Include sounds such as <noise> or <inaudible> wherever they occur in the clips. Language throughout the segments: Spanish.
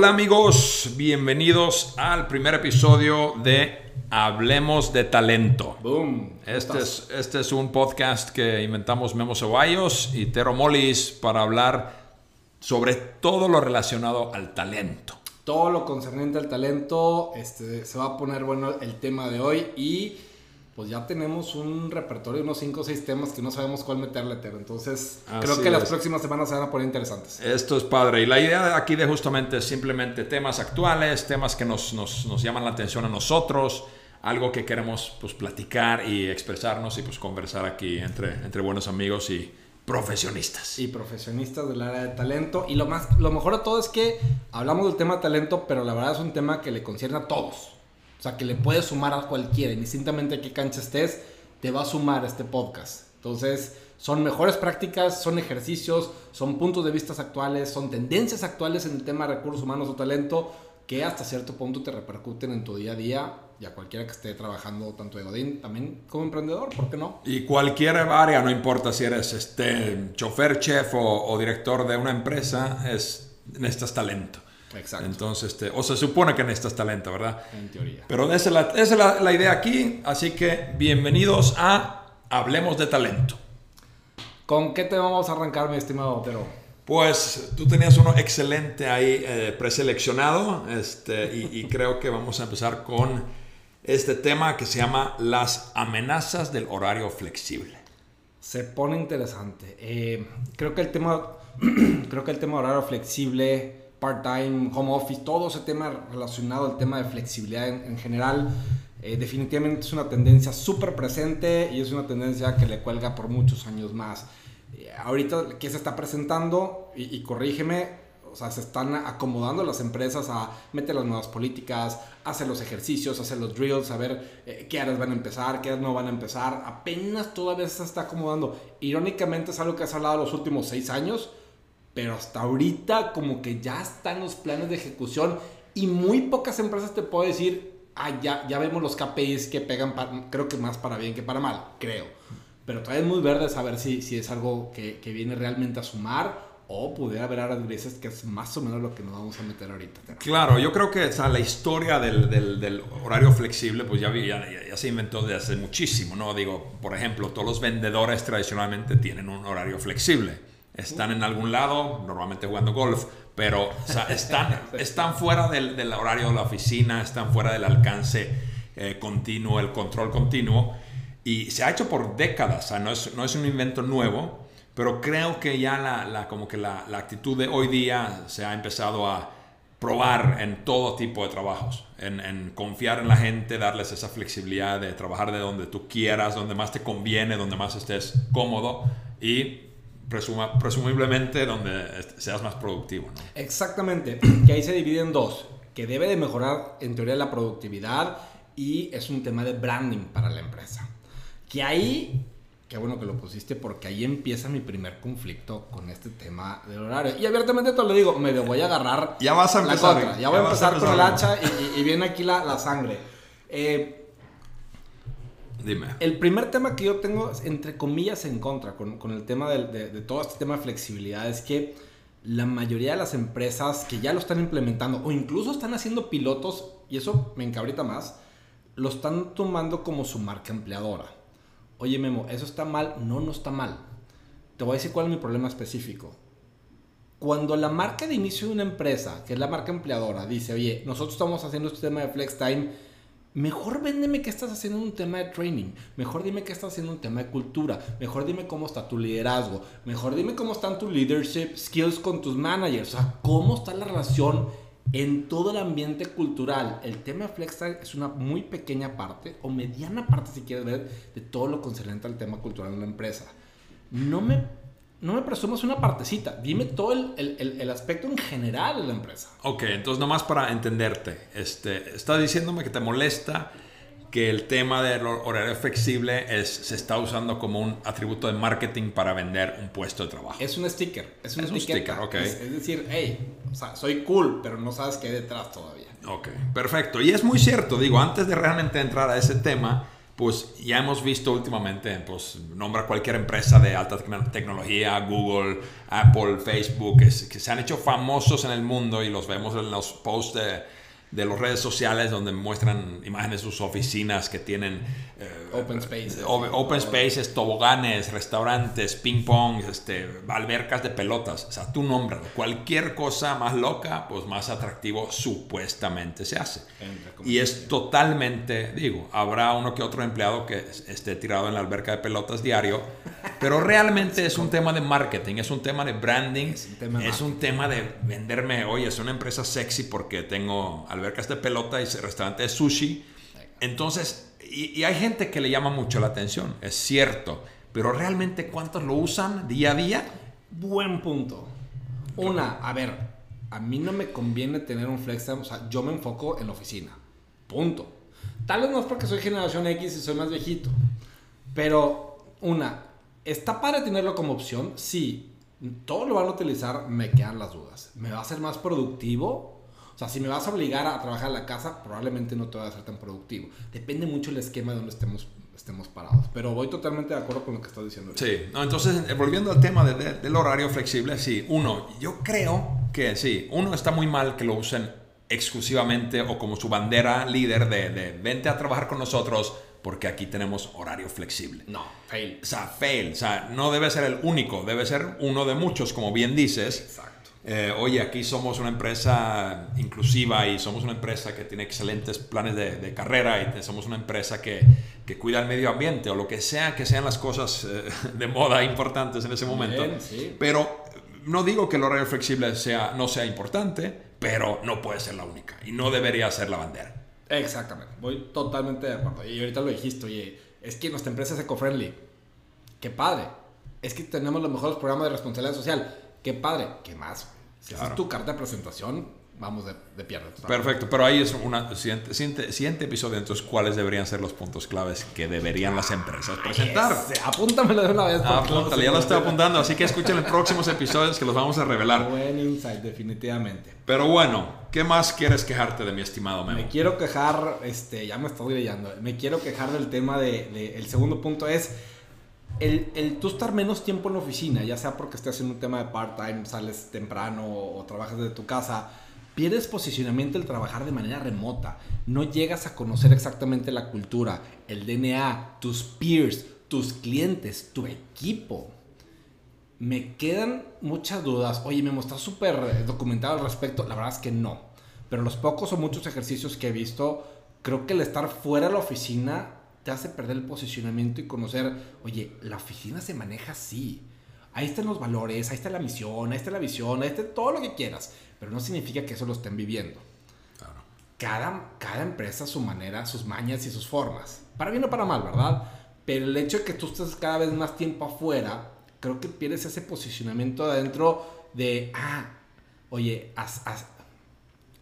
Hola amigos, bienvenidos al primer episodio de Hablemos de Talento. Boom. Este es, este es un podcast que inventamos Memo Ceballos y Tero Molis para hablar sobre todo lo relacionado al talento. Todo lo concerniente al talento, este, se va a poner bueno el tema de hoy y pues ya tenemos un repertorio de unos 5 o 6 temas que no sabemos cuál meterle, Tero. Entonces, creo que las próximas semanas se van a poner interesantes. Esto es padre. Y la idea aquí de justamente es simplemente temas actuales, temas que nos, nos, nos llaman la atención a nosotros, algo que queremos pues platicar y expresarnos y pues conversar aquí entre, entre buenos amigos y profesionistas. y profesionistas del área de talento. Y lo, más, lo mejor de todo es que hablamos del tema talento, pero la verdad es un tema que le concierne a todos. O sea, que le puede sumar a cualquiera, indistintamente a qué cancha estés, te va a sumar este podcast. Entonces, son mejores prácticas, son ejercicios, son puntos de vista actuales, son tendencias actuales en el tema de recursos humanos o talento que hasta cierto punto te repercuten en tu día a día y a cualquiera que esté trabajando tanto de Godín, también como emprendedor, ¿por qué no? Y cualquier área, no importa si eres este, chofer, chef o, o director de una empresa, es, necesitas talento. Exacto, Entonces, este, o se supone que necesitas talento, ¿verdad? en teoría. Pero esa es, la, esa es la- la idea aquí, así que bienvenidos a Hablemos de Talento. ¿Con qué te vamos a arrancar, mi estimado Otero? Pues tú tenías uno excelente ahí eh, preseleccionado este, y, y creo que vamos a empezar con este tema que se llama las amenazas del horario flexible. Se pone interesante. Eh, creo que el tema, <clears throat> creo que el tema de horario flexible, part-time, home office, todo ese tema relacionado al tema de flexibilidad en, en general, eh, definitivamente es una tendencia súper presente y es una tendencia que le cuelga por muchos años más. Eh, ahorita, ¿qué se está presentando? Y, y corrígeme, o sea, se están acomodando las empresas a meter las nuevas políticas, hacer los ejercicios, hacer los drills, a ver eh, qué áreas van a empezar, qué áreas no van a empezar. Apenas todavía se está acomodando. Irónicamente es algo que has hablado los últimos seis años, pero hasta ahorita como que ya están los planes de ejecución y muy pocas empresas te puedo decir, ah, ya, ya vemos los KPIs que pegan, pa- creo que más para bien que para mal, creo. Pero todavía es muy verde saber si, si es algo que, que viene realmente a sumar o pudiera haber grises, que es más o menos lo que nos vamos a meter ahorita. Claro, yo creo que o sea, la historia del, del- del horario flexible pues ya, ya- ya se inventó desde hace muchísimo, ¿no? Digo, por ejemplo, todos los vendedores tradicionalmente tienen un horario flexible. Están en algún lado, normalmente jugando golf, pero o sea, están, <laughs> están fuera del, del horario de la oficina, están fuera del alcance eh, continuo, el control continuo. Y se ha hecho por décadas, o sea, no es, no es un invento nuevo, pero creo que ya la, la- como que la, la actitud de hoy día se ha empezado a probar en todo tipo de trabajos, en, en confiar en la gente, darles esa flexibilidad de trabajar de donde tú quieras, donde más te conviene, donde más estés cómodo y presuma- presumiblemente donde seas más productivo. ¿no? Exactamente, <clears throat> que ahí se divide en dos, que debe de mejorar en teoría la productividad y es un tema de branding para la empresa. Que ahí, qué bueno que lo pusiste porque ahí empieza mi primer conflicto con este tema del horario. Y abiertamente te lo digo, me lo voy a agarrar Ya vas a la empezar, contra, ya ya voy a empezar con el hacha y, y- y viene aquí la, la sangre. Eh, Dime. el primer tema que yo tengo, entre comillas, en contra con, con el tema del- de, de todo este tema de flexibilidad es que la mayoría de las empresas que ya lo están implementando o incluso están haciendo pilotos, y eso me encabrita más, lo están tomando como su marca empleadora. Oye Memo, ¿eso está mal? No, no está mal. Te voy a decir cuál es mi problema específico. Cuando la marca de inicio de una empresa, que es la marca empleadora, dice, oye, nosotros estamos haciendo este tema de flex time, mejor véndeme qué estás haciendo en un tema de training, mejor dime qué estás haciendo en un tema de cultura, mejor dime cómo está tu liderazgo, mejor dime cómo están tus leadership skills con tus managers, o sea, cómo está la relación en todo el ambiente cultural. El tema de flex time es una muy pequeña parte, o mediana parte si quieres ver, de todo lo concerniente al tema cultural de una empresa. No me, no me presumas una partecita, dime todo el, el- el- aspecto en general de la empresa. Ok, entonces nomás para entenderte, este, estás diciéndome que te molesta que el tema del hor- horario flexible es, se está usando como un atributo de marketing para vender un puesto de trabajo. Es un sticker, es una Es un sticker, ok. Es, es decir, hey, o sea, soy cool, pero no sabes qué hay detrás todavía. Ok, perfecto. Y es muy cierto, digo, antes de realmente entrar a ese tema, pues ya hemos visto últimamente, pues nombra cualquier empresa de alta tecnología, Google, Apple, Facebook, que, que se han hecho famosos en el mundo y los vemos en los posts de de las redes sociales donde muestran imágenes de sus oficinas que tienen eh, open spaces, open spaces, toboganes, restaurantes, ping pong, este, albercas de pelotas, o sea, tú nombras. Cualquier cosa más loca, pues más atractivo supuestamente se hace. Y es totalmente, digo, habrá uno que otro empleado que esté tirado en la alberca de pelotas diario, pero realmente es un tema de marketing, es un tema de branding, es un tema, es un tema de venderme, oye, es una empresa sexy porque tengo albercas de pelota y restaurante de sushi. Entonces, y, hay gente que le llama mucho la atención, es cierto, pero realmente ¿cuántos lo usan día a día? Buen punto. Una, a ver, a mí no me conviene tener un flex time, o sea, yo me enfoco en la oficina. Punto. Tal vez no es porque soy generación X y soy más viejito, pero una, ¿está para tenerlo como opción? Sí, todo lo van a utilizar, me quedan las dudas. ¿Me va a hacer más productivo? O sea, si me vas a obligar a trabajar en la casa, probablemente no te va a ser tan productivo. Depende mucho el esquema de donde estemos, estemos parados. Pero voy totalmente de acuerdo con lo que estás diciendo. Sí, no, entonces, eh, volviendo al tema del horario flexible, sí, uno, yo creo que sí, uno está muy mal que lo usen exclusivamente o como su bandera líder de, de vente a trabajar con nosotros porque aquí tenemos horario flexible. No, fail. O sea, fail. O sea, no debe ser el único, debe ser uno de muchos, como bien dices. Exacto. Eh, oye, aquí somos una empresa inclusiva y somos una empresa que tiene excelentes planes de, carrera y somos una empresa que, que, cuida el medio ambiente o lo que sea que sean las cosas eh, <laughs> de moda importantes en ese momento. Pero no digo que el horario flexible sea, no sea importante, pero no puede ser la única y no debería ser la bandera. Exactamente, voy totalmente de acuerdo. Y ahorita lo dijiste, oye, es que nuestra empresa es eco-friendly. Qué padre. Es que tenemos los mejores programas de responsabilidad social qué padre, ¿qué más? Si es tu carta de presentación, vamos de, de Perfecto, pero ahí es un siguiente, siguiente, episodio, entonces, ¿cuáles deberían ser los puntos claves que deberían las empresas presentar? apúntamelo de una vez. Apúntale, ya lo estoy apuntando, así que escuchen los próximos episodios que los vamos a revelar. Buen insight, definitivamente. Pero bueno, ¿qué más quieres quejarte de mi estimado Memo? Me quiero quejar, este, ya me estoy leyendo, me quiero quejar del tema de, de el segundo punto es el, el, tú estar menos tiempo en la oficina, ya sea porque estés haciendo un tema de part-time, sales temprano o, trabajas desde tu casa, pierdes posicionamiento el trabajar de manera remota. No llegas a conocer exactamente la cultura, el DNA, tus peers, tus clientes, tu equipo. Me quedan muchas dudas. Oye, me estás súper documentado al respecto. La verdad es que no. Pero los pocos o muchos ejercicios que he visto, creo que el estar fuera de la oficina te hace perder el posicionamiento y conocer, oye, la oficina se maneja así. Ahí están los valores, ahí está la misión, ahí está la visión, ahí está todo lo que quieras. Pero no significa que eso lo estén viviendo. Claro. Cada, cada empresa su manera, sus mañas y sus formas. Para bien o para mal, ¿verdad? Pero el hecho de que tú estés cada vez más tiempo afuera, creo que pierdes ese posicionamiento adentro de, ah, oye, haz,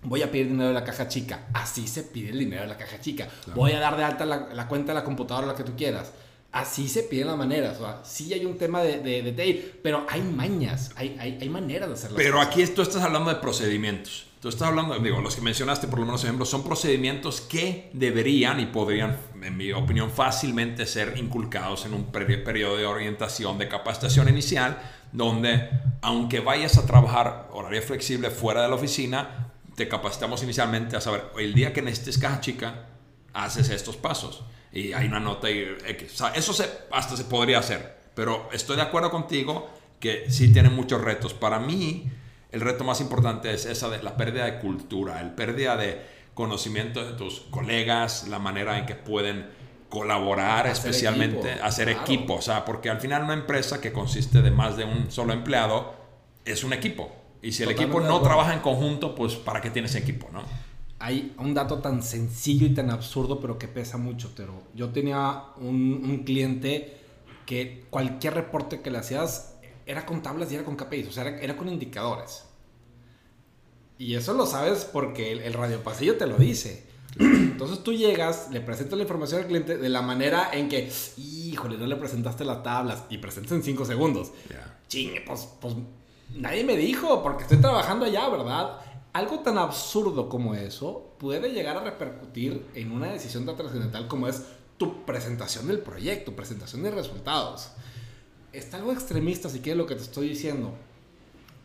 voy a pedir dinero de la caja chica. Así se pide el dinero de la caja chica. Voy a dar de alta la, cuenta de la computadora, la que tú quieras. Así se piden las maneras. O sea, sí hay un tema de, de, pero hay mañas, hay, hay, hay maneras de hacerlo. Pero aquí tú estás hablando de procedimientos. Tú estás hablando, digo, los que mencionaste por lo menos ejemplos, son procedimientos que deberían y podrían, en mi opinión, fácilmente ser inculcados en un periodo de orientación, de capacitación inicial, donde aunque vayas a trabajar horario flexible fuera de la oficina, te capacitamos inicialmente a saber, el día que necesites caja chica, haces estos pasos. Y hay una nota y X. O sea, eso se, hasta se podría hacer. Pero estoy de acuerdo contigo que sí tiene muchos retos. Para mí, el reto más importante es esa de la pérdida de cultura, el pérdida de conocimiento de tus colegas, la manera en que pueden colaborar, especialmente hacer equipo. O sea, porque al final una empresa que consiste de más de un solo empleado es un equipo. Y si el equipo no trabaja en conjunto, pues ¿para qué tienes equipo, no? Hay un dato tan sencillo y tan absurdo, pero que pesa mucho, pero yo tenía un, cliente que cualquier reporte que le hacías era con tablas y era con KPIs, o sea, era, con indicadores. Y eso lo sabes porque el, radio pasillo te lo dice. <clears throat> Entonces tú llegas, le presentas la información al cliente de la manera en que, híjole, no le presentaste las tablas y presentas en 5 segundos. Chingue, pues, pues nadie me dijo, porque estoy trabajando allá, ¿verdad? Algo tan absurdo como eso puede llegar a repercutir en una decisión tan trascendental como es tu presentación del proyecto, presentación de resultados. Está algo extremista si quieres lo que te estoy diciendo.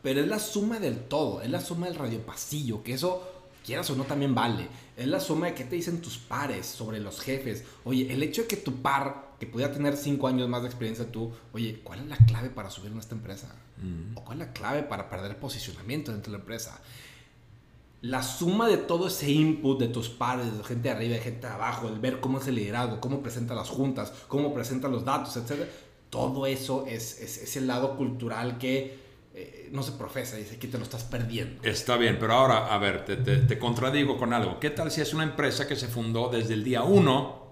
Pero es la suma del todo, es la suma del radio pasillo, que eso, quieras o no, también vale. Es la suma de qué te dicen tus pares sobre los jefes. Oye, el hecho de que tu par, que pudiera tener cinco años más de experiencia tú, oye, ¿cuál es la clave para subir en esta empresa? Mm. ¿O cuál es la clave para perder posicionamiento dentro de la empresa? La suma de todo ese input de tus pares, de gente de arriba, de gente abajo, el ver cómo es el liderazgo, cómo presenta las juntas, cómo presenta los datos, etc. Todo eso es, es, el lado cultural que eh, no se profesa, dice que te lo estás perdiendo. Está bien, pero ahora, a ver, te, te, te contradigo con algo. ¿Qué tal si es una empresa que se fundó desde el día uno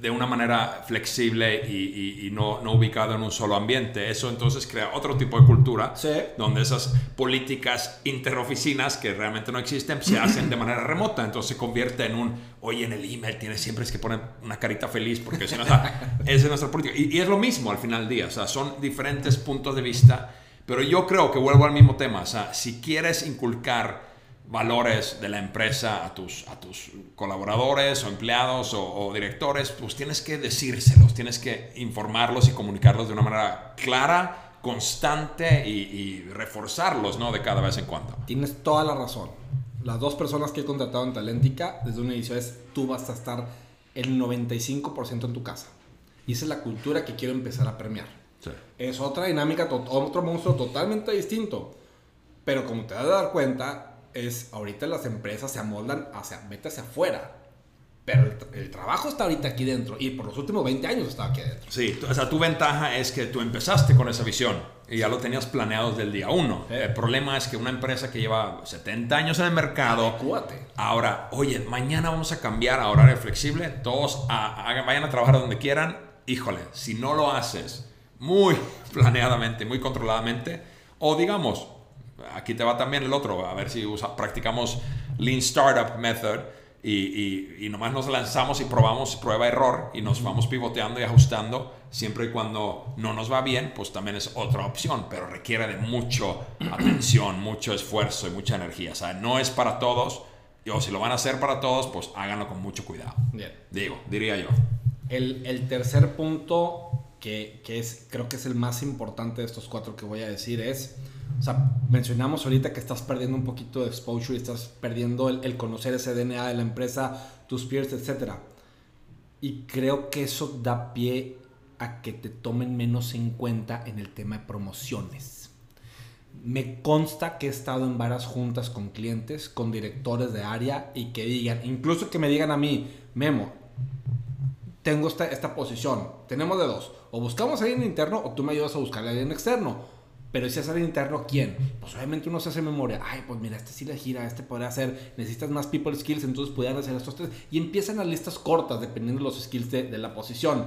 de una manera flexible y, no, no, ubicado en un solo ambiente. Eso entonces crea otro tipo de cultura donde esas políticas interoficinas que realmente no existen se hacen de manera remota. Entonces se convierte en un, oye, en el email tienes siempre es que poner una carita feliz porque si no, <laughs> esa es nuestra política. Y, y, es lo mismo al final del día, o sea, son diferentes puntos de vista, pero yo creo que vuelvo al mismo tema, o sea, si quieres inculcar valores de la empresa a tus, a tus colaboradores o empleados o, directores, pues tienes que decírselos, tienes que informarlos y comunicarlos de una manera clara, constante y, reforzarlos, ¿no? De cada vez en cuando. Tienes toda la razón. Las dos personas que he contratado en Talentica desde un inicio es tú vas a estar el 95% en tu casa. Y esa es la cultura que quiero empezar a premiar. Es otra dinámica, otro monstruo totalmente distinto. Pero como te vas a dar cuenta, es ahorita las empresas se amoldan hacia, vete hacia afuera. Pero el, trabajo está ahorita aquí dentro y por los últimos 20 años estaba aquí dentro. Sí, o sea, tu ventaja es que tú empezaste con esa visión y ya lo tenías planeado desde el día uno. El problema es que una empresa que lleva 70 años en el mercado, ahora, oye, mañana vamos a cambiar a horario flexible, todos vayan a trabajar donde quieran. Híjole, si no lo haces muy planeadamente, muy controladamente, o digamos, aquí te va también el otro, a ver si practicamos Lean Startup Method y, y, nomás nos lanzamos y probamos prueba-error y nos vamos pivoteando y ajustando, siempre y cuando no nos va bien, pues también es otra opción, pero requiere de mucho <clears throat> atención, mucho esfuerzo y mucha energía. O sea, no es para todos, o si lo van a hacer para todos, pues háganlo con mucho cuidado. Bien. Digo, diría yo. El, el tercer punto, que, que, es, creo que es el más importante de estos cuatro que voy a decir, es sea, mencionamos ahorita que estás perdiendo un poquito de exposure, estás perdiendo el, conocer ese DNA de la empresa, tus peers, etc. Y creo que eso da pie a que te tomen menos en cuenta en el tema de promociones. Me consta que he estado en varias juntas con clientes, con directores de área y que digan, incluso que me digan a mí, Memo, tengo esta, esta posición, tenemos de dos, o buscamos a alguien interno o tú me ayudas a buscar a alguien externo pero si es alguien interno, ¿quién? Pues obviamente uno se hace memoria. Ay, pues mira, este sí le gira, este podría hacer. Necesitas más people skills, entonces podrían hacer estos tres. Y empiezan las listas cortas, dependiendo de los skills de, la posición.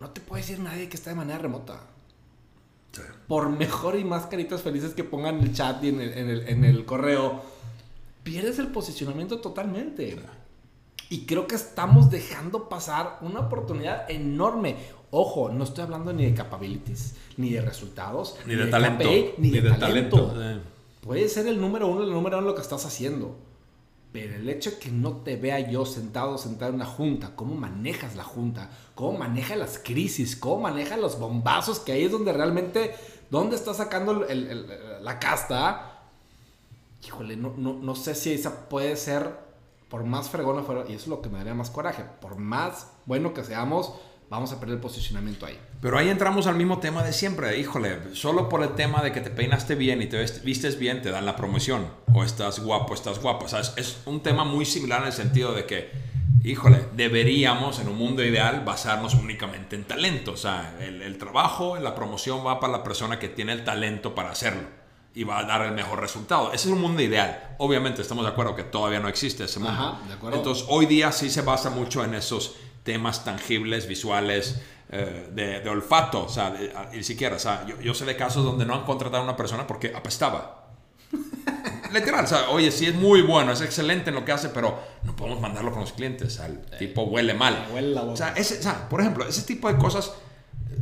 No te puede decir nadie que está de manera remota. Por mejor y más caritas felices que pongan en el chat y en el, en el, correo, pierdes el posicionamiento totalmente. Y creo que estamos dejando pasar una oportunidad enorme. Ojo, no estoy hablando ni de capabilities, ni de resultados, ni, de, talento, ni, de, talento. Puede ser el número uno, el número uno lo que estás haciendo. Pero el hecho de que no te vea yo sentado, sentado en una junta, cómo manejas la junta, cómo manejas las crisis, cómo manejas los bombazos, que ahí es donde realmente, ¿dónde está sacando la casta? Híjole, no, no, no sé si esa puede ser, por más fregona fuera, y eso es lo que me daría más coraje, por más bueno que seamos, vamos a perder el posicionamiento ahí. Pero ahí entramos al mismo tema de siempre. Híjole, solo por el tema de que te peinaste bien y te vistes bien, te dan la promoción. O estás guapo, estás guapo. O sea, es, un tema muy similar en el sentido de que, híjole, deberíamos en un mundo ideal basarnos únicamente en talento. O sea, el, el trabajo, la promoción va para la persona que tiene el talento para hacerlo y va a dar el mejor resultado. Ese es un mundo ideal. Obviamente estamos de acuerdo que todavía no existe ese mundo. Ajá, de acuerdo. Entonces hoy día sí se basa mucho en esos temas tangibles, visuales, eh, de, olfato, o sea, ni siquiera, o sea, yo, sé de casos donde no han contratado a una persona porque apestaba. <laughs> Literal, o sea, oye, sí es muy bueno, es excelente en lo que hace, pero no podemos mandarlo con los clientes, el tipo huele mal. o, sea, ese, o sea, por ejemplo, ese tipo de cosas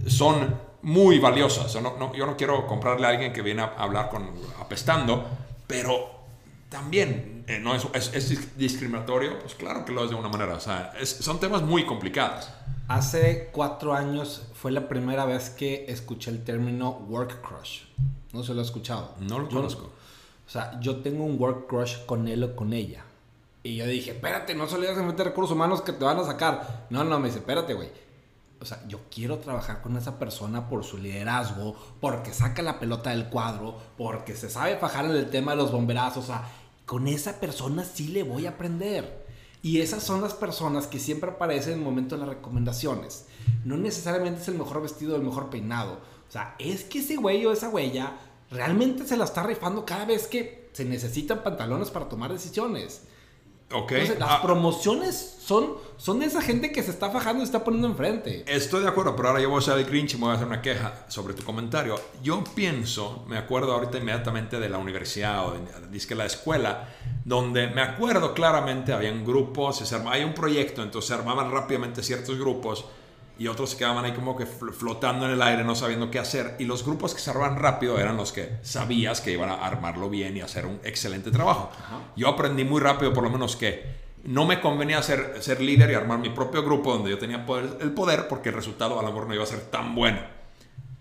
son muy valiosas. no, no, yo no quiero comprarle a alguien que viene a hablar con apestando, pero también eh, no es, es, discriminatorio, pues claro que lo es de una manera. O sea, son temas muy complicados. Hace cuatro años fue la primera vez que escuché el término work crush. No se lo he escuchado. No lo conozco. O sea, yo tengo un work crush con él o con ella. Y yo dije, espérate, no solo meter recursos humanos que te van a sacar. No, no, me dice, espérate, güey. O sea, yo quiero trabajar con esa persona por su liderazgo, porque saca la pelota del cuadro, porque se sabe fajar en el tema de los bomberazos. O sea, con esa persona sí le voy a aprender. Y esas son las personas que siempre aparecen en el momento de las recomendaciones. No necesariamente es el mejor vestido el mejor peinado. O sea, es que ese güey o esa huella realmente se la está rifando cada vez que se necesitan pantalones para tomar decisiones. Entonces, las ah. promociones son, son de esa gente que se está fajando y se está poniendo enfrente. Estoy de acuerdo, pero ahora yo voy a ser el Grinch y me voy a hacer una queja sobre tu comentario. Yo pienso, me acuerdo ahorita inmediatamente de la universidad o de, la escuela, donde me acuerdo claramente, habían grupos, se armaba, hay un proyecto, entonces se armaban rápidamente ciertos grupos y otros se quedaban ahí como que flotando en el aire, no sabiendo qué hacer. Y los grupos que se armaban rápido eran los que sabías que iban a armarlo bien y hacer un excelente trabajo. Yo aprendí muy rápido, por lo menos, que no me convenía ser, ser líder y armar mi propio grupo donde yo tenía poder, el poder, porque el resultado a lo mejor no iba a ser tan bueno.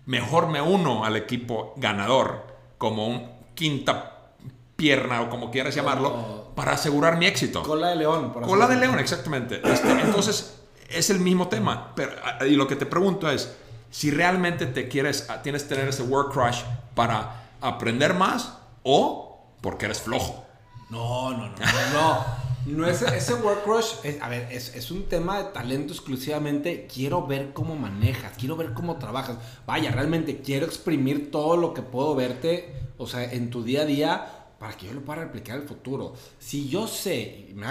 Mejor me uno al equipo ganador como un quinta pierna o como quieras llamarlo, para asegurar mi éxito. Cola de león. Cola de león, exactamente. Este, entonces es el mismo tema. Pero, y lo que te pregunto es, si realmente te quieres, tienes que tener ese work crush para aprender más o porque eres flojo. No, no, no, no. No, es ese work crush, a ver, es, es, un tema de talento exclusivamente. Quiero ver cómo manejas, quiero ver cómo trabajas. Vaya, realmente quiero exprimir todo lo que puedo verte, o sea, en tu día a día para que yo lo pueda replicar en el futuro. Si yo sé, me,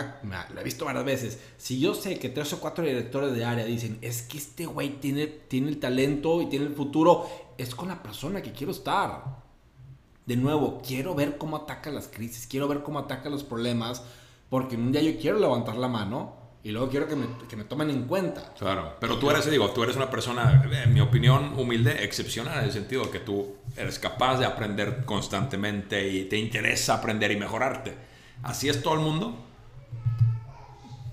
lo he visto varias veces, si yo sé que tres o cuatro directores de área dicen, es que este güey tiene, tiene el talento y tiene el futuro, es con la persona que quiero estar. De nuevo, quiero ver cómo ataca las crisis, quiero ver cómo ataca los problemas, porque un día yo quiero levantar la mano y luego quiero que me, que me, tomen en cuenta. Claro, pero tú eres, digo, tú eres una persona, en mi opinión, humilde, excepcional en el sentido de que tú eres capaz de aprender constantemente y te interesa aprender y mejorarte. ¿Así es todo el mundo?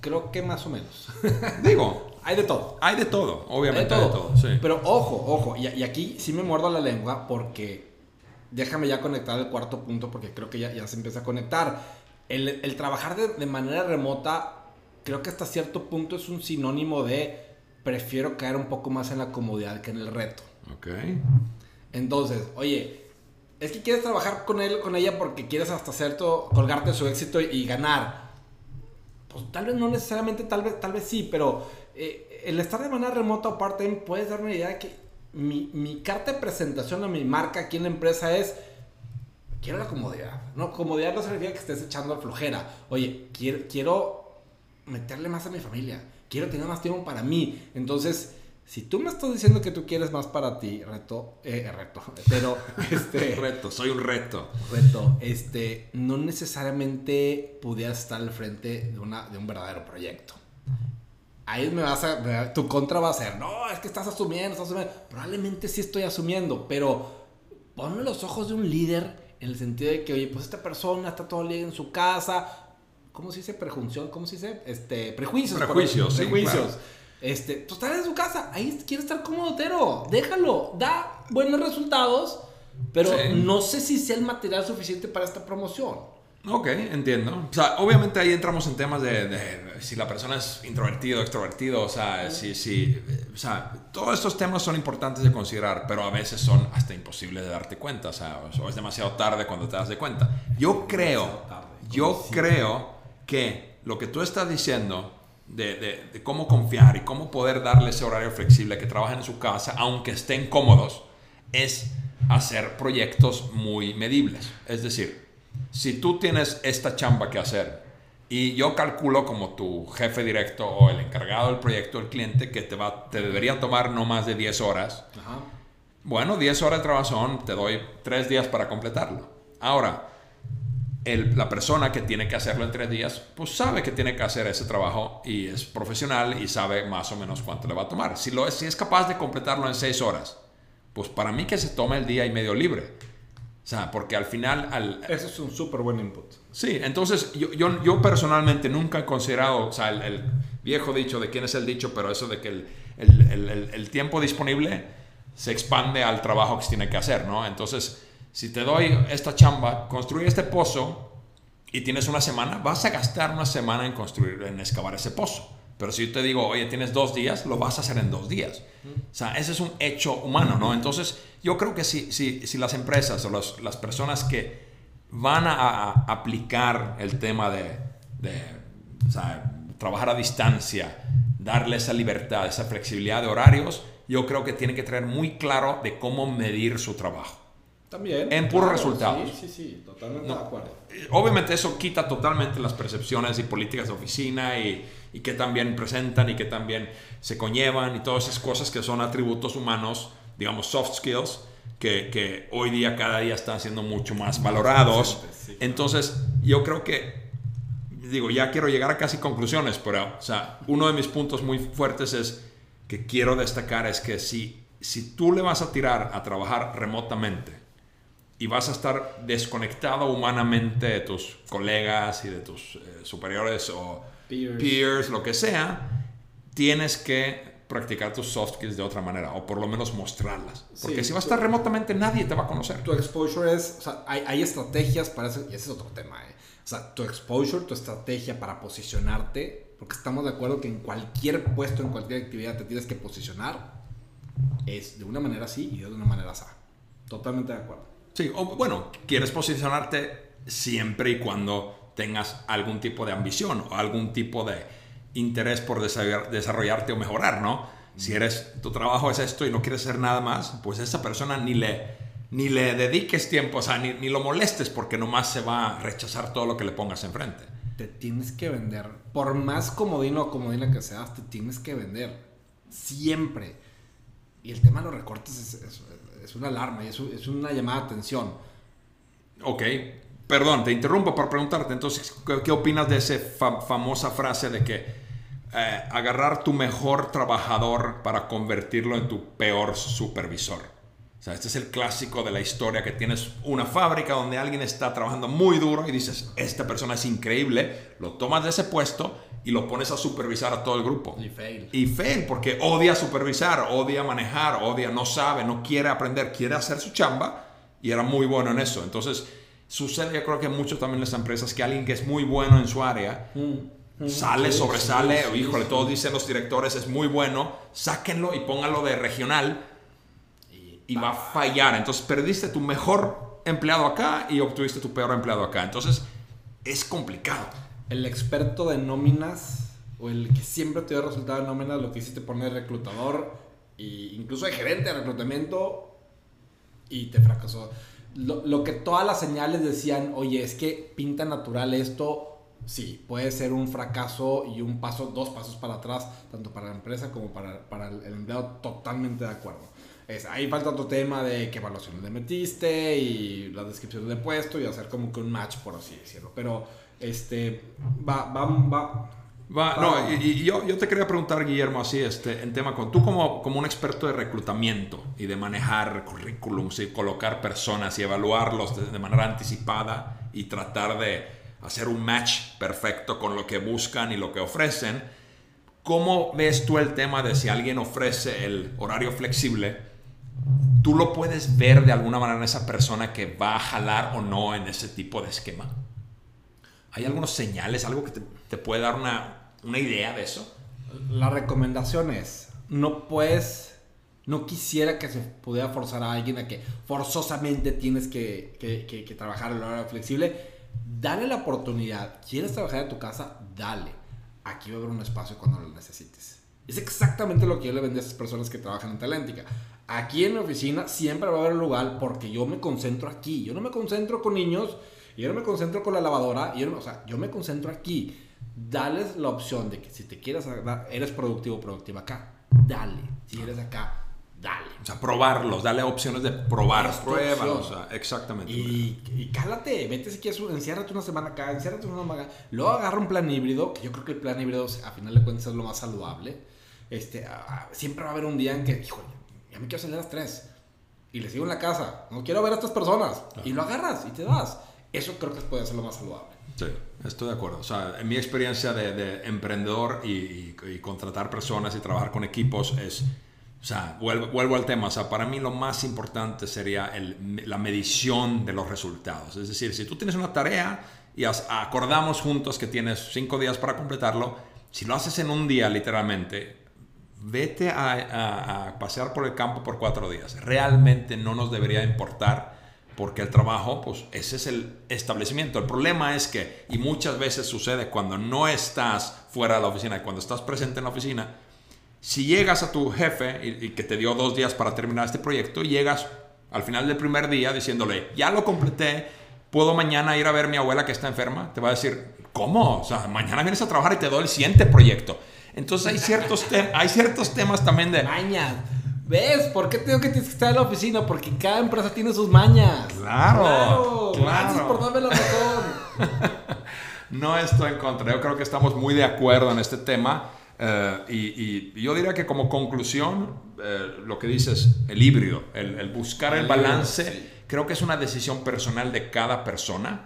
Creo que más o menos. <laughs> Digo, hay de todo. Hay de todo, obviamente hay de todo. sí. Pero ojo, ojo, y, y, aquí sí me muerdo la lengua porque déjame ya conectar el cuarto punto porque creo que ya, ya se empieza a conectar. El, el trabajar de, de manera remota creo que hasta cierto punto es un sinónimo de prefiero caer un poco más en la comodidad que en el reto. Ok. Entonces, oye, es que quieres trabajar con él con ella porque quieres hasta cierto colgarte su éxito y, ganar. Pues tal vez no necesariamente, tal vez, tal vez sí, pero eh, el estar de manera remota o part-time puedes darme la idea de que mi, mi carta de presentación a mi marca aquí en la empresa es quiero la comodidad. No, comodidad no significa que estés echando a flojera. Oye, quiero, quiero meterle más a mi familia. Quiero tener más tiempo para mí. Entonces, si tú me estás diciendo que tú quieres más para ti, reto, eh, reto, <laughs> pero este... <laughs> reto, soy un reto. Reto, este, no necesariamente pudieras estar al frente de, una, de un verdadero proyecto. Ahí me vas a, tu contra va a ser, no, es que estás asumiendo, estás asumiendo. Probablemente sí estoy asumiendo, pero ponme los ojos de un líder en el sentido de que, oye, pues esta persona está todo el día en su casa, ¿cómo se dice? Prejunción, ¿cómo se dice? Este, prejuicios. Prejuicios, sí, Prejuicios. Este, tú estás en su casa, ahí quiere estar cómodo, déjalo, da buenos resultados, pero no sé si sea el material suficiente para esta promoción. Ok, entiendo. O sea, obviamente ahí entramos en temas de, si la persona es introvertido, extrovertido, o sea, si, si, o sea, todos estos temas son importantes de considerar, pero a veces son hasta imposibles de darte cuenta, o sea, o es demasiado tarde cuando te das de cuenta. Yo creo, yo creo que lo que tú estás diciendo de, cómo confiar y cómo poder darle ese horario flexible que trabajen en su casa, aunque estén cómodos, es hacer proyectos muy medibles. Es decir, si tú tienes esta chamba que hacer y yo calculo como tu jefe directo o el encargado del proyecto, el cliente, que te, va, te debería tomar no más de 10 horas, bueno, 10 horas de trabajo te doy 3 días para completarlo. Ahora, la persona que tiene que hacerlo en tres días, pues sabe que tiene que hacer ese trabajo y es profesional y sabe más o menos cuánto le va a tomar. Si, lo es, si es capaz de completarlo en seis horas, pues para mí que se tome el día y medio libre. sea, porque al final... Al, Eso es un súper buen input. Sí, entonces yo, yo, yo, personalmente nunca he considerado, o sea, el, viejo dicho de quién es el dicho, pero eso de que el, el, el, tiempo disponible se expande al trabajo que se tiene que hacer, ¿no? Entonces, si te doy esta chamba, construye este pozo y tienes una semana, vas a gastar una semana en construir, en excavar ese pozo. Pero si yo te digo, oye, tienes dos días, lo vas a hacer en dos días. O sea, ese es un hecho humano, ¿no? Entonces, yo creo que si, si, si las empresas o las personas que van a, aplicar el tema de, trabajar a distancia, darle esa libertad, esa flexibilidad de horarios, yo creo que tienen que tener muy claro de cómo medir su trabajo. También. En puros resultados. Sí, sí, sí, totalmente de acuerdo. Obviamente eso quita totalmente las percepciones y políticas de oficina y, y que también presentan y que también se conllevan y todas esas cosas que son atributos humanos, digamos soft skills, que, que hoy día cada día están siendo mucho más valorados. Entonces yo creo que, digo, ya quiero llegar a casi conclusiones, pero o sea, uno de mis puntos muy fuertes es que quiero destacar es que si, si tú le vas a tirar a trabajar remotamente, y vas a estar desconectado humanamente de tus colegas y de tus eh, superiores o peers. lo que sea, tienes que practicar tus soft skills de otra manera o por lo menos mostrarlas. Porque si vas a estar remotamente nadie te va a conocer. Tu exposure es, o sea, hay, hay estrategias para eso y ese es otro tema. ¿eh? O sea, tu exposure, tu estrategia para posicionarte, porque estamos de acuerdo que en cualquier puesto, en cualquier actividad te tienes que posicionar, es de una manera así y de una manera así. Totalmente de acuerdo. Sí, o bueno, quieres posicionarte siempre y cuando tengas algún tipo de ambición o algún tipo de interés por desarrollarte o mejorar, ¿no? Si eres, tu trabajo es esto y no quieres hacer nada más, pues esa persona ni le, ni le dediques tiempo, o sea, ni, ni lo molestes porque nomás se va a rechazar todo lo que le pongas enfrente. Te tienes que vender. Por más comodino o comodina que seas, te tienes que vender. Siempre. Y el tema de los recortes es, es, es una alarma y es, es, una llamada de atención. Ok, perdón, te interrumpo para preguntarte, entonces, ¿qué, opinas de esa famosa frase de que eh, agarrar tu mejor trabajador para convertirlo en tu peor supervisor? O sea, este es el clásico de la historia que tienes una fábrica donde alguien está trabajando muy duro y dices, esta persona es increíble, lo tomas de ese puesto y lo pones a supervisar a todo el grupo. Y fail. Y fail, porque odia supervisar, odia manejar, odia, no sabe, no quiere aprender, quiere hacer su chamba y era muy bueno en eso. Entonces, sucede yo creo que mucho también en las empresas que alguien que es muy bueno en su área mm, mm, sale, sobresale, o híjole, todos dicen los directores es muy bueno, sáquenlo y pónganlo de regional y va a fallar. Entonces perdiste tu mejor empleado acá y obtuviste tu peor empleado acá. Entonces es complicado. El experto de nóminas o el que siempre te dio resultado de nóminas, lo que hiciste poner reclutador e incluso de gerente de reclutamiento y te fracasó. Lo, lo, que todas las señales decían, oye, es que pinta natural esto, sí, puede ser un fracaso y un paso, dos pasos para atrás, tanto para la empresa como para, para el empleado, totalmente de acuerdo. Es, ahí falta otro tema de qué evaluación le metiste y la descripción de puesto y hacer como que un match, por así decirlo. Pero, este, va, va, va. Va, no, y, yo, yo, te quería preguntar, Guillermo, así, este, en tema con tú como, como un experto de reclutamiento y de manejar currículums y colocar personas y evaluarlos de, de manera anticipada y tratar de hacer un match perfecto con lo que buscan y lo que ofrecen, ¿cómo ves tú el tema de si alguien ofrece el horario flexible? Tú lo puedes ver de alguna manera en esa persona que va a jalar o no en ese tipo de esquema. ¿Hay algunos señales, algo que te, puede dar una, una, idea de eso? La recomendación es, no puedes, no quisiera que se pudiera forzar a alguien a que forzosamente tienes que, que, que, que trabajar el horario flexible. Dale la oportunidad. ¿Quieres trabajar en tu casa? Dale. Aquí va a haber un espacio cuando lo necesites. Es exactamente lo que yo le vendí a esas personas que trabajan en Talentica. Aquí en mi oficina siempre va a haber un lugar porque yo me concentro aquí. Yo no me concentro con niños, yo no me concentro con la lavadora, yo o sea, yo me concentro aquí. Dales la opción de que si te quieres, eres productivo o productiva acá, dale. Si eres acá, dale. O sea, probarlos, dale opciones de probar, pruébalos, o sea, exactamente. Y, y, cálate, vete si quieres, enciérrate una semana acá, enciérrate una semana acá. Luego agarra un plan híbrido, que yo creo que el plan híbrido a final de cuentas es lo más saludable. Este, siempre va a haber un día en que, híjole, ya me quiero salir a las 3. y le sigo en la casa. No quiero ver a estas personas. Y lo agarras y te vas. Eso creo que puede ser lo más saludable. Sí, estoy de acuerdo. O sea, en mi experiencia de, emprendedor y, contratar personas y trabajar con equipos es, o sea, vuelvo, vuelvo, al tema. O sea, para mí lo más importante sería el, la medición de los resultados. Es decir, si tú tienes una tarea y acordamos juntos que tienes cinco días para completarlo, si lo haces en un día, literalmente, vete a, pasear por el campo por cuatro días. Realmente no nos debería importar porque el trabajo, pues ese es el establecimiento. El problema es que, y muchas veces sucede cuando no estás fuera de la oficina, cuando estás presente en la oficina, si llegas a tu jefe y, que te dio dos días para terminar este proyecto, llegas al final del primer día diciéndole, ya lo completé, puedo mañana ir a ver a mi abuela que está enferma, te va a decir, ¿cómo? O sea, mañana vienes a trabajar y te doy el siguiente proyecto. Entonces hay ciertos, hay ciertos temas también de... Mañas. ¿Ves? ¿Por qué tengo que estar en la oficina? Porque cada empresa tiene sus mañas. Claro. Gracias por darme la razón. <laughs> no estoy en contra. Yo creo que estamos muy de acuerdo en este tema. Eh, y, yo diría que como conclusión, eh, lo que dices, el híbrido, el, buscar el, balance, creo que es una decisión personal de cada persona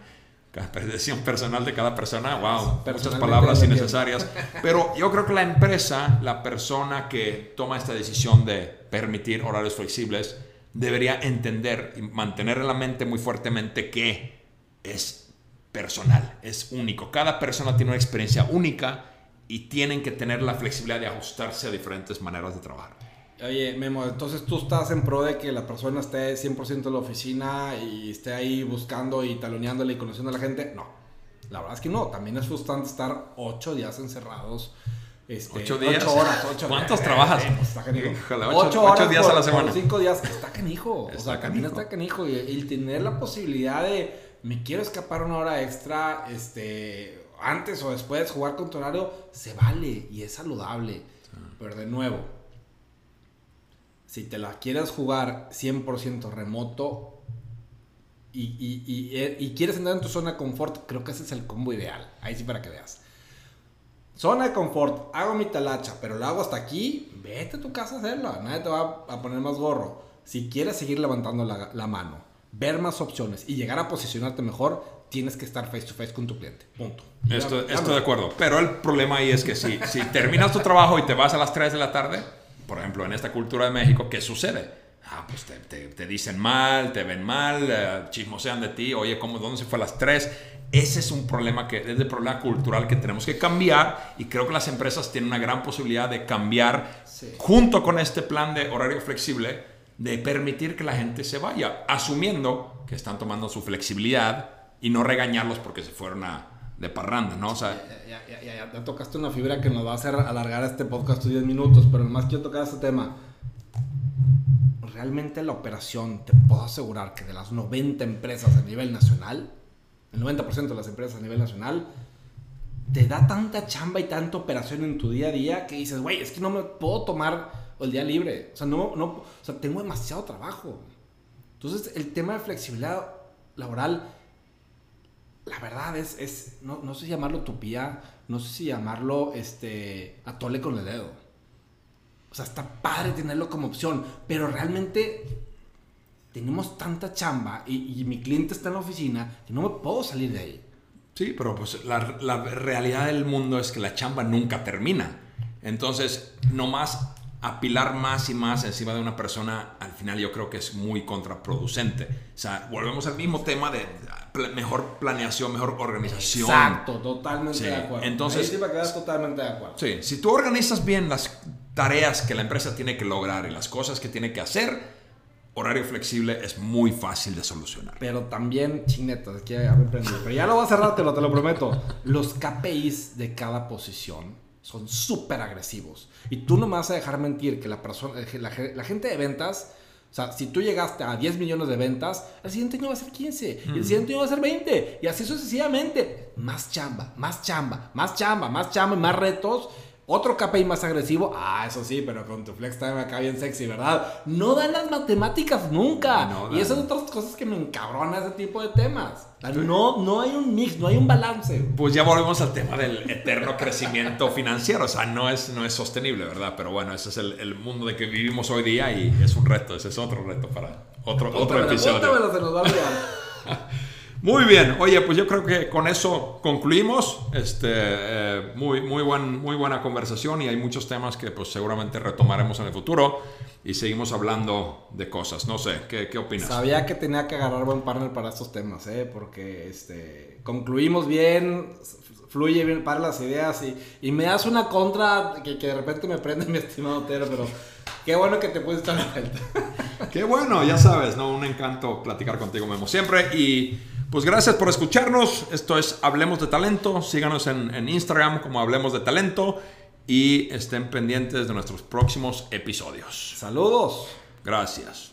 decisión personal de cada persona, wow, muchas palabras innecesarias. Pero yo creo que la empresa, la persona que toma esta decisión de permitir horarios flexibles, debería entender y mantener en la mente muy fuertemente que es personal, es único. Cada persona tiene una experiencia única y tienen que tener la flexibilidad de ajustarse a diferentes maneras de trabajar. Oye, Memo, entonces tú estás en pro de que la persona esté 100% en la oficina y esté ahí buscando y taloneándole y conociendo a la gente. No, la verdad es que no. También es frustrante estar ocho días encerrados. Este, ¿Ocho días? Ocho horas. Ocho, ¿Cuántos trabajas? Eh, pues, está ocho, ocho, días a la semana. cinco días. Está canijo. o sea, también está canijo. Y el tener la posibilidad de, me quiero escapar una hora extra, este, antes o después, jugar con tu horario, se vale y es saludable. Pero de nuevo, si te la quieres jugar 100% remoto y, quieres entrar en tu zona de confort, creo que ese es el combo ideal. Ahí sí para que veas. Zona de confort, hago mi talacha, pero lo hago hasta aquí, vete a tu casa a hacerla. Nadie te va a poner más gorro. Si quieres seguir levantando la, mano, ver más opciones y llegar a posicionarte mejor, tienes que estar face to face con tu cliente. Punto. Estoy, de acuerdo. Pero el problema ahí es que si, si terminas tu trabajo y te vas a las 3 de la tarde, por ejemplo, en esta cultura de México, ¿qué sucede? Ah, pues te, te, dicen mal, te ven mal, eh, chismosean de ti, oye, ¿cómo, ¿dónde se fue a las tres? Ese es un problema que es el problema cultural que tenemos que cambiar y creo que las empresas tienen una gran posibilidad de cambiar junto con este plan de horario flexible, de permitir que la gente se vaya, asumiendo que están tomando su flexibilidad y no regañarlos porque se fueron a, de parranda, ¿no? O sea, ya, ya, ya, ya, tocaste una fibra que nos va a hacer alargar este podcast 10 minutos, pero nomás quiero tocar este tema. Realmente la operación, te puedo asegurar que de las 90 empresas a nivel nacional, el 90% de las empresas a nivel nacional, te da tanta chamba y tanta operación en tu día a día que dices, güey, es que no me puedo tomar el día libre. O sea, no, no, o sea, tengo demasiado trabajo. Entonces, el tema de flexibilidad laboral la verdad es, es no, no, sé si llamarlo utopía, no sé si llamarlo este, atole con el dedo. O sea, está padre tenerlo como opción, pero realmente tenemos tanta chamba y, mi cliente está en la oficina que no me puedo salir de ahí. Sí, pero pues la, la realidad del mundo es que la chamba nunca termina. Entonces, nomás apilar más y más encima de una persona, al final yo creo que es muy contraproducente. O sea, volvemos al mismo tema de mejor planeación, mejor organización. Exacto, totalmente de acuerdo. Entonces, sí totalmente de acuerdo. Sí, si tú organizas bien las tareas que la empresa tiene que lograr y las cosas que tiene que hacer, horario flexible es muy fácil de solucionar. Pero también, chinetas, que ya me Pero ya lo voy a cerrar, te lo, te lo prometo. Los KPIs de cada posición son súper agresivos. Y tú no me vas a dejar mentir que la, persona, la gente de ventas o sea, si tú llegaste a 10 millones de ventas, el siguiente año va a ser 15, y el siguiente año va a ser 20, y así sucesivamente. Más chamba, más chamba, más chamba, más chamba y más retos. Otro KPI más agresivo, ah, eso sí, pero con tu flex time acá bien sexy, ¿verdad? No dan las matemáticas nunca. y esas son otras cosas que me encabrona ese tipo de temas. no, no hay un mix, no hay un balance. Pues ya volvemos al tema del eterno crecimiento financiero. O sea, no es, no es sostenible, ¿verdad? Pero bueno, ese es el, el mundo de que vivimos hoy día y es un reto. Ese es otro reto para otro, otro episodio. se nos va a <laughs> Muy bien, oye, pues yo creo que con eso concluimos. Este, eh, muy, muy, buen, muy buena conversación y hay muchos temas que pues seguramente retomaremos en el futuro y seguimos hablando de cosas. No sé, ¿qué, qué opinas? Sabía que tenía que agarrar buen partner para estos temas, ¿eh? porque este, concluimos bien, fluye bien para las ideas y, y, me das una contra que, que, de repente me prende <laughs> mi estimado Tero, pero qué bueno que te puedes estar a vuelta. qué bueno, ya sabes, ¿no? Un encanto platicar contigo, Memo, siempre y... Pues gracias por escucharnos. Esto es Hablemos de Talento. Síganos en, Instagram como Hablemos de Talento y estén pendientes de nuestros próximos episodios. Saludos. Gracias.